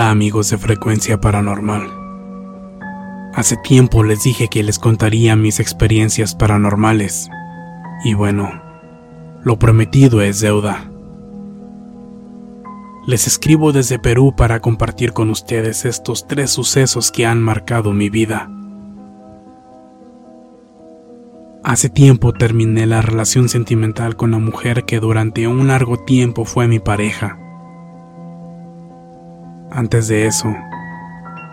Hola amigos de Frecuencia Paranormal. Hace tiempo les dije que les contaría mis experiencias paranormales. Y bueno, lo prometido es deuda. Les escribo desde Perú para compartir con ustedes estos tres sucesos que han marcado mi vida. Hace tiempo terminé la relación sentimental con la mujer que durante un largo tiempo fue mi pareja. Antes de eso,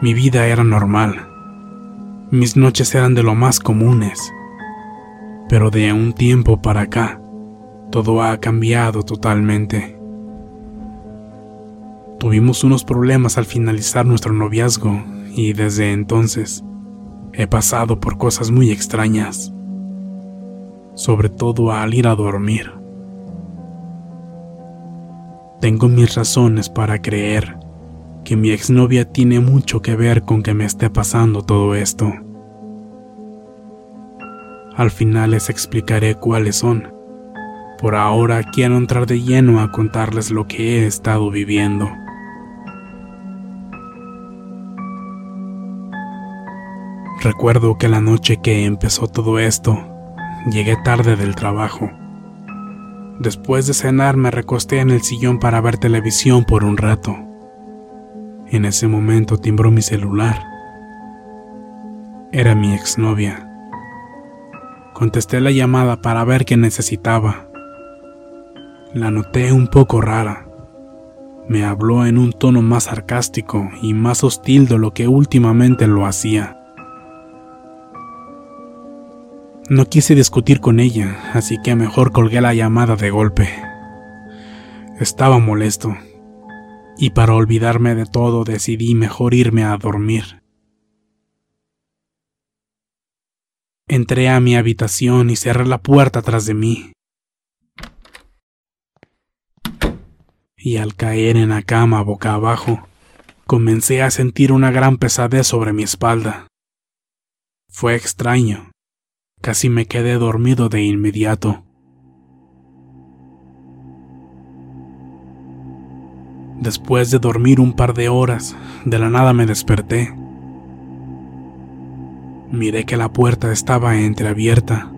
mi vida era normal. Mis noches eran de lo más comunes. Pero de un tiempo para acá, todo ha cambiado totalmente. Tuvimos unos problemas al finalizar nuestro noviazgo y desde entonces he pasado por cosas muy extrañas, sobre todo al ir a dormir. Tengo mis razones para creer que mi exnovia tiene mucho que ver con que me esté pasando todo esto. Al final les explicaré cuáles son. Por ahora quiero entrar de lleno a contarles lo que he estado viviendo. Recuerdo que la noche que empezó todo esto, llegué tarde del trabajo. Después de cenar me recosté en el sillón para ver televisión por un rato. En ese momento timbró mi celular. Era mi exnovia. Contesté la llamada para ver qué necesitaba. La noté un poco rara. Me habló en un tono más sarcástico y más hostil de lo que últimamente lo hacía. No quise discutir con ella, así que mejor colgué la llamada de golpe. Estaba molesto, y para olvidarme de todo decidí mejor irme a dormir. Entré a mi habitación y cerré la puerta tras de mí. Y al caer en la cama boca abajo, comencé a sentir una gran pesadez sobre mi espalda. Fue extraño. Casi me quedé dormido de inmediato. Después de dormir un par de horas, de la nada me desperté. Miré que la puerta estaba entreabierta.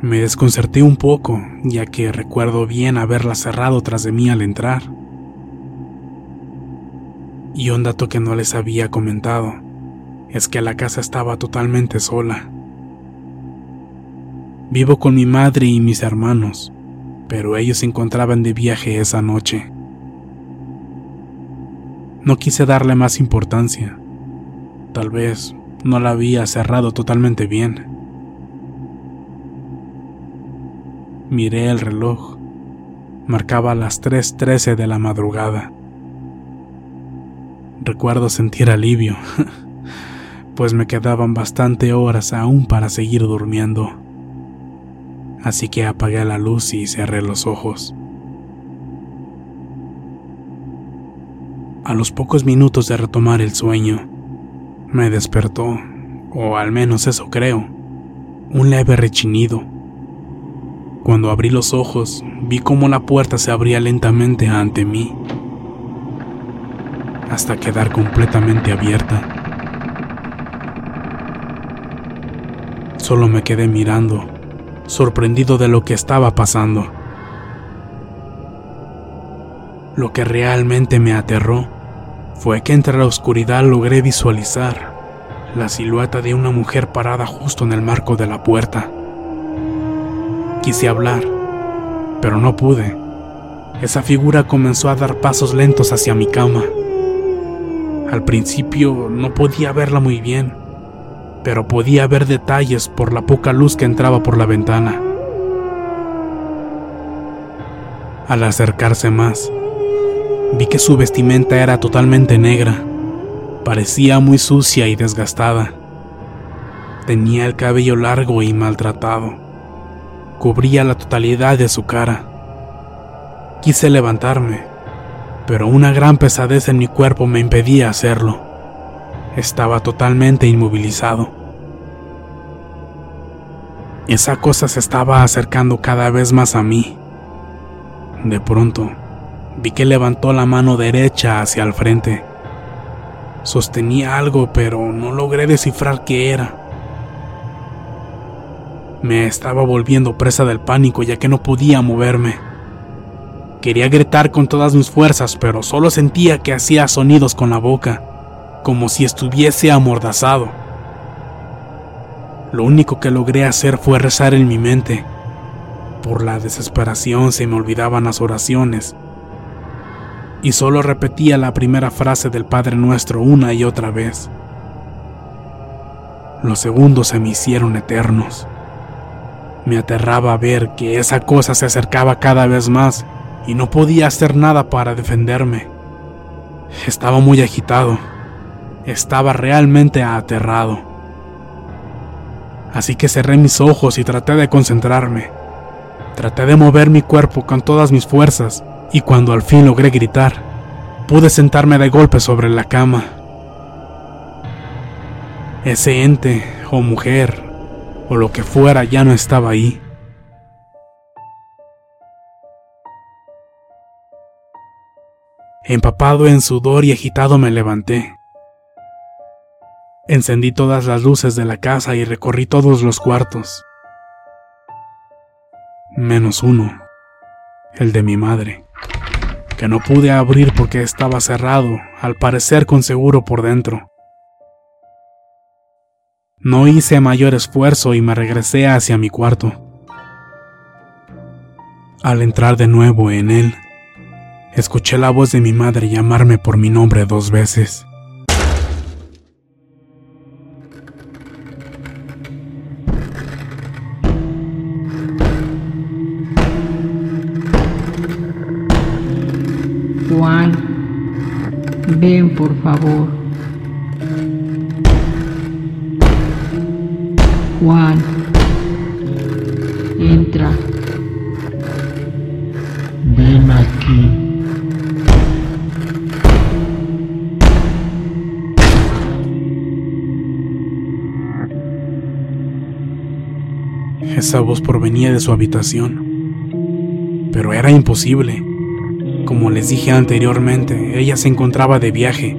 Me desconcerté un poco, ya que recuerdo bien haberla cerrado tras de mí al entrar. Y un dato que no les había comentado es que la casa estaba totalmente sola. Vivo con mi madre y mis hermanos, pero ellos se encontraban de viaje esa noche. No quise darle más importancia. Tal vez no la había cerrado totalmente bien. Miré el reloj Marcaba las 3.13 de la madrugada. Recuerdo sentir alivio, pues me quedaban bastante horas aún para seguir durmiendo. Así que apagué la luz y cerré los ojos. A los pocos minutos de retomar el sueño, me despertó, o al menos eso creo, un leve rechinido. Cuando abrí los ojos, vi cómo la puerta se abría lentamente ante mí, hasta quedar completamente abierta. Solo me quedé mirando, sorprendido de lo que estaba pasando. Lo que realmente me aterró fue que entre la oscuridad logré visualizar la silueta de una mujer parada justo en el marco de la puerta. Quise hablar, pero no pude. Esa figura comenzó a dar pasos lentos hacia mi cama. Al principio no podía verla muy bien, pero podía ver detalles por la poca luz que entraba por la ventana. Al acercarse más, vi que su vestimenta era totalmente negra. Parecía muy sucia y desgastada. Tenía el cabello largo y maltratado. Cubría la totalidad de su cara. Quise levantarme, pero una gran pesadez en mi cuerpo me impedía hacerlo. Estaba totalmente inmovilizado. Esa cosa se estaba acercando cada vez más a mí. De pronto, vi que levantó la mano derecha hacia el frente. Sostenía algo, pero no logré descifrar qué era. Me estaba volviendo presa del pánico ya que no podía moverme. Quería gritar con todas mis fuerzas, pero solo sentía que hacía sonidos con la boca, como si estuviese amordazado. Lo único que logré hacer fue rezar en mi mente. Por la desesperación se me olvidaban las oraciones y solo repetía la primera frase del Padre Nuestro una y otra vez. Los segundos se me hicieron eternos. Me aterraba ver que esa cosa se acercaba cada vez más y no podía hacer nada para defenderme. Estaba muy agitado. Estaba realmente aterrado. Así que cerré mis ojos y traté de concentrarme. Traté de mover mi cuerpo con todas mis fuerzas y cuando al fin logré gritar, pude sentarme de golpe sobre la cama. Ese ente o mujer o lo que fuera ya no estaba ahí. Empapado en sudor y agitado me levanté. Encendí todas las luces de la casa y recorrí todos los cuartos. Menos uno, el de mi madre que no pude abrir porque estaba cerrado, al parecer con seguro por dentro. No hice mayor esfuerzo y me regresé hacia mi cuarto. Al entrar de nuevo en él, escuché la voz de mi madre llamarme por mi nombre dos veces. Juan, ven por favor. Juan, entra. Ven aquí. Esa voz provenía de su habitación, pero era imposible. Como les dije anteriormente, ella se encontraba de viaje.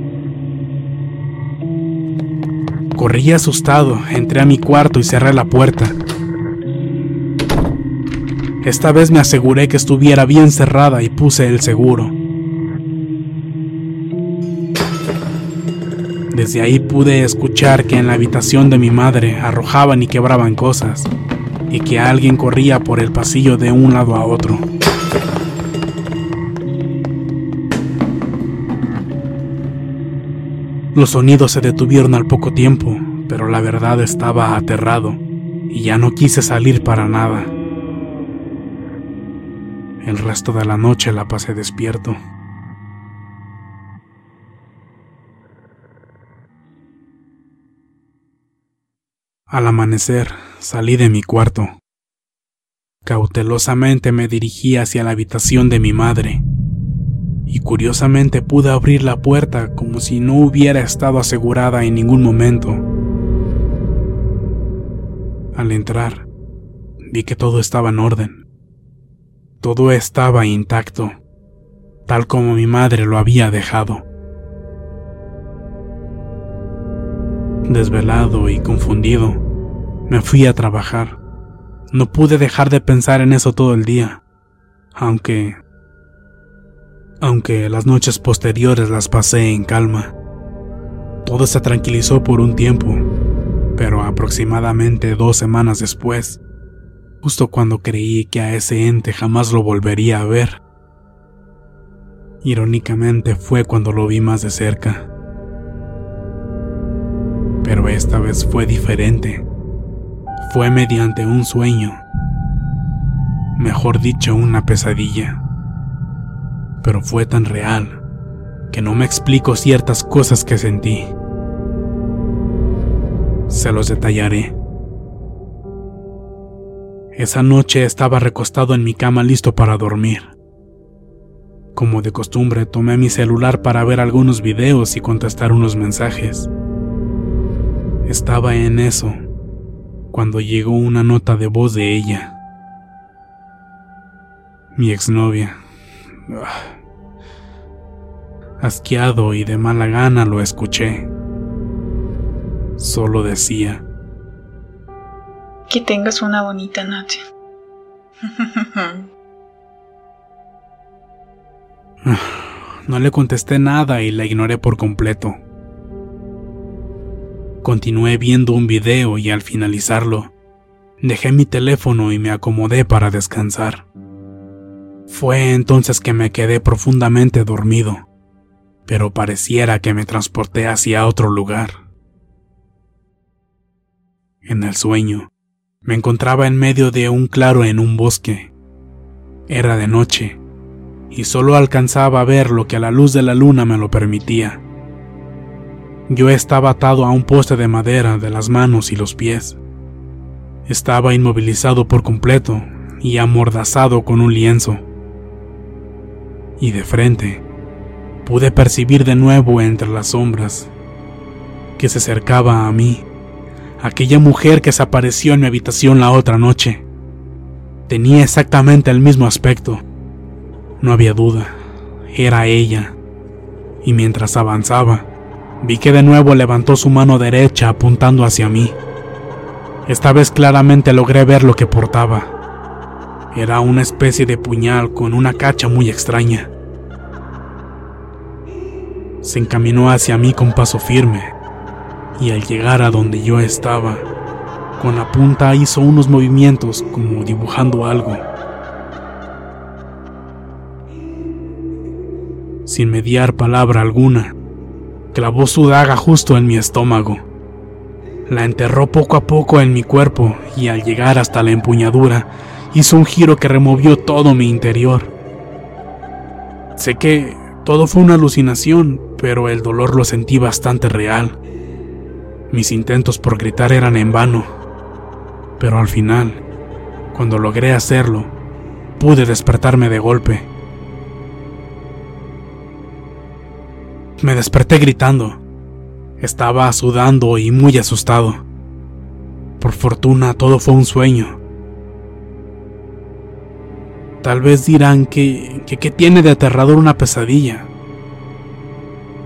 Corrí asustado, entré a mi cuarto y cerré la puerta. Esta vez me aseguré que estuviera bien cerrada y puse el seguro. Desde ahí pude escuchar que en la habitación de mi madre arrojaban y quebraban cosas, y que alguien corría por el pasillo de un lado a otro. Los sonidos se detuvieron al poco tiempo, pero la verdad estaba aterrado y ya no quise salir para nada. El resto de la noche la pasé despierto. Al amanecer, salí de mi cuarto. Cautelosamente me dirigí hacia la habitación de mi madre, y curiosamente pude abrir la puerta como si no hubiera estado asegurada en ningún momento. Al entrar, vi que todo estaba en orden. Todo estaba intacto, tal como mi madre lo había dejado. Desvelado y confundido, me fui a trabajar. No pude dejar de pensar en eso todo el día, aunque... aunque las noches posteriores las pasé en calma. Todo se tranquilizó por un tiempo, pero aproximadamente dos semanas después, justo cuando creí que a ese ente jamás lo volvería a ver, irónicamente fue cuando lo vi más de cerca. Pero esta vez fue diferente. Fue mediante un sueño. Mejor dicho, una pesadilla. Pero fue tan real que no me explico ciertas cosas que sentí. Se los detallaré. Esa noche estaba recostado en mi cama listo para dormir. Como de costumbre, tomé mi celular para ver algunos videos y contestar unos mensajes. Estaba en eso cuando llegó una nota de voz de ella. Mi exnovia. Asqueado y de mala gana lo escuché. Solo decía. Que tengas una bonita noche. No le contesté nada y la ignoré por completo. Continué viendo un video y al finalizarlo, dejé mi teléfono y me acomodé para descansar. Fue entonces que me quedé profundamente dormido, pero pareciera que me transporté hacia otro lugar. En el sueño, me encontraba en medio de un claro en un bosque. Era de noche, y solo alcanzaba a ver lo que a la luz de la luna me lo permitía. Yo estaba atado a un poste de madera de las manos y los pies. Estaba inmovilizado por completo y amordazado con un lienzo. Y de frente, pude percibir de nuevo entre las sombras que se acercaba a mí aquella mujer que se apareció en mi habitación la otra noche. Tenía exactamente el mismo aspecto. No había duda, era ella. Y mientras avanzaba, Vi que de nuevo levantó su mano derecha apuntando hacia mí. Esta vez claramente logré ver lo que portaba. Era una especie de puñal con una cacha muy extraña. Se encaminó hacia mí con paso firme, y al llegar a donde yo estaba, con la punta hizo unos movimientos como dibujando algo. Sin mediar palabra alguna, clavó su daga justo en mi estómago. La enterró poco a poco en mi cuerpo y al llegar hasta la empuñadura hizo un giro que removió todo mi interior. Sé que todo fue una alucinación, pero el dolor lo sentí bastante real. Mis intentos por gritar eran en vano, pero al final, cuando logré hacerlo, pude despertarme de golpe. Me desperté gritando. Estaba sudando y muy asustado. Por fortuna todo fue un sueño. Tal vez dirán que, que, tiene de aterrador una pesadilla.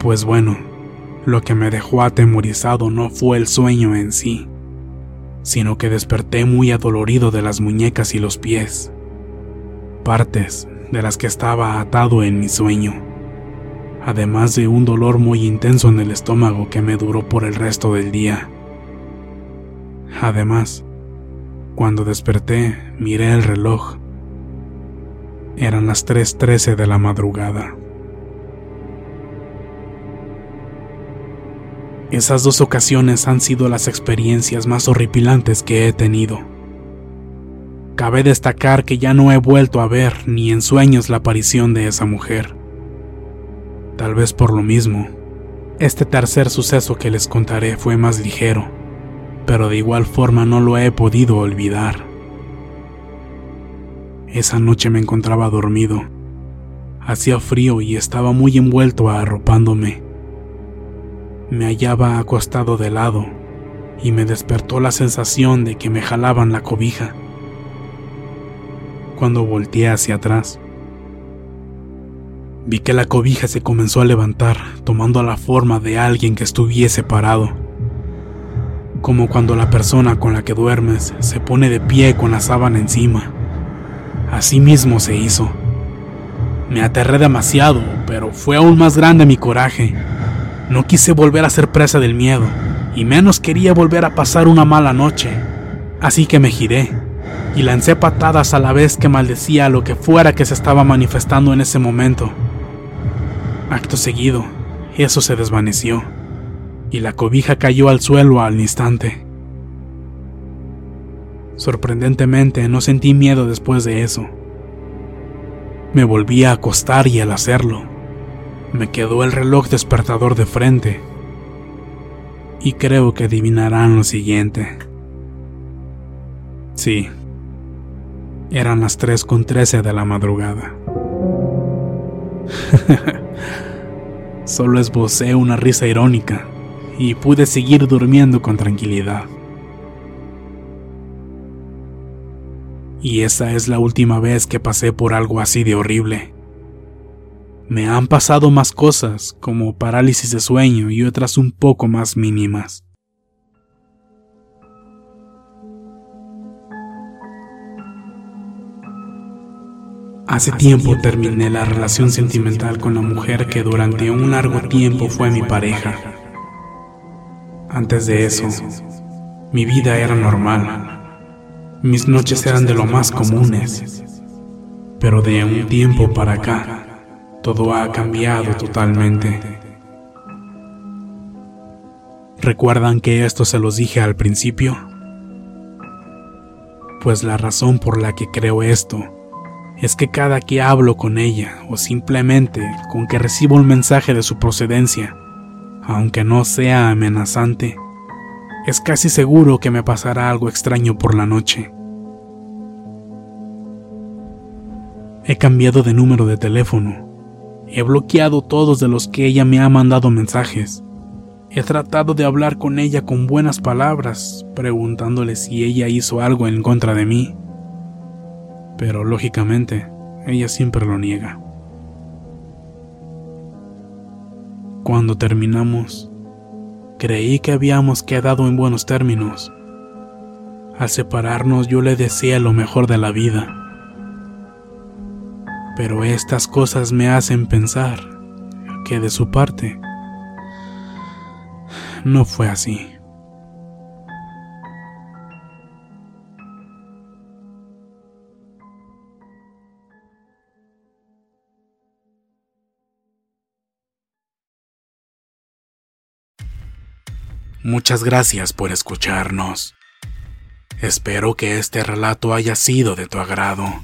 Pues bueno, lo que me dejó atemorizado no fue el sueño en sí, sino que desperté muy adolorido de las muñecas y los pies, partes de las que estaba atado en mi sueño además de un dolor muy intenso en el estómago que me duró por el resto del día. Además, cuando desperté, miré el reloj. Eran las 3.13 de la madrugada. Esas dos ocasiones han sido las experiencias más horripilantes que he tenido. Cabe destacar que ya no he vuelto a ver ni en sueños la aparición de esa mujer. Tal vez por lo mismo, este tercer suceso que les contaré fue más ligero, pero de igual forma no lo he podido olvidar. Esa noche me encontraba dormido. Hacía frío y estaba muy envuelto arropándome. Me hallaba acostado de lado y me despertó la sensación de que me jalaban la cobija. Cuando volteé hacia atrás, vi que la cobija se comenzó a levantar, tomando la forma de alguien que estuviese parado. Como cuando la persona con la que duermes se pone de pie con la sábana encima. Así mismo se hizo. Me aterré demasiado, pero fue aún más grande mi coraje. No quise volver a ser presa del miedo, y menos quería volver a pasar una mala noche. Así que me giré y lancé patadas a la vez que maldecía lo que fuera que se estaba manifestando en ese momento. Acto seguido, eso se desvaneció, y la cobija cayó al suelo al instante. Sorprendentemente no sentí miedo después de eso. Me volví a acostar y al hacerlo, me quedó el reloj despertador de frente. Y creo que adivinarán lo siguiente. Sí, eran las 3 con 13 de la madrugada. Solo esbocé una risa irónica y pude seguir durmiendo con tranquilidad. Y esa es la última vez que pasé por algo así de horrible. Me han pasado más cosas, como parálisis de sueño y otras un poco más mínimas. Hace tiempo terminé la relación sentimental con la mujer que durante un largo tiempo fue mi pareja. Antes de eso, mi vida era normal mis noches eran de lo más comunes, pero de un tiempo para acá, todo ha cambiado totalmente. ¿Recuerdan que esto se los dije al principio? Pues la razón por la que creo esto es que cada que hablo con ella o simplemente con que recibo un mensaje de su procedencia, aunque no sea amenazante, es casi seguro que me pasará algo extraño por la noche. He cambiado de número de teléfono. He bloqueado todos de los que ella me ha mandado mensajes. He tratado de hablar con ella con buenas palabras, preguntándole si ella hizo algo en contra de mí. Pero lógicamente, ella siempre lo niega. Cuando terminamos, Creí que habíamos quedado en buenos términos. Al separarnos yo le deseé lo mejor de la vida. Pero estas cosas me hacen pensar que de su parte no fue así. Muchas gracias por escucharnos. Espero que este relato haya sido de tu agrado.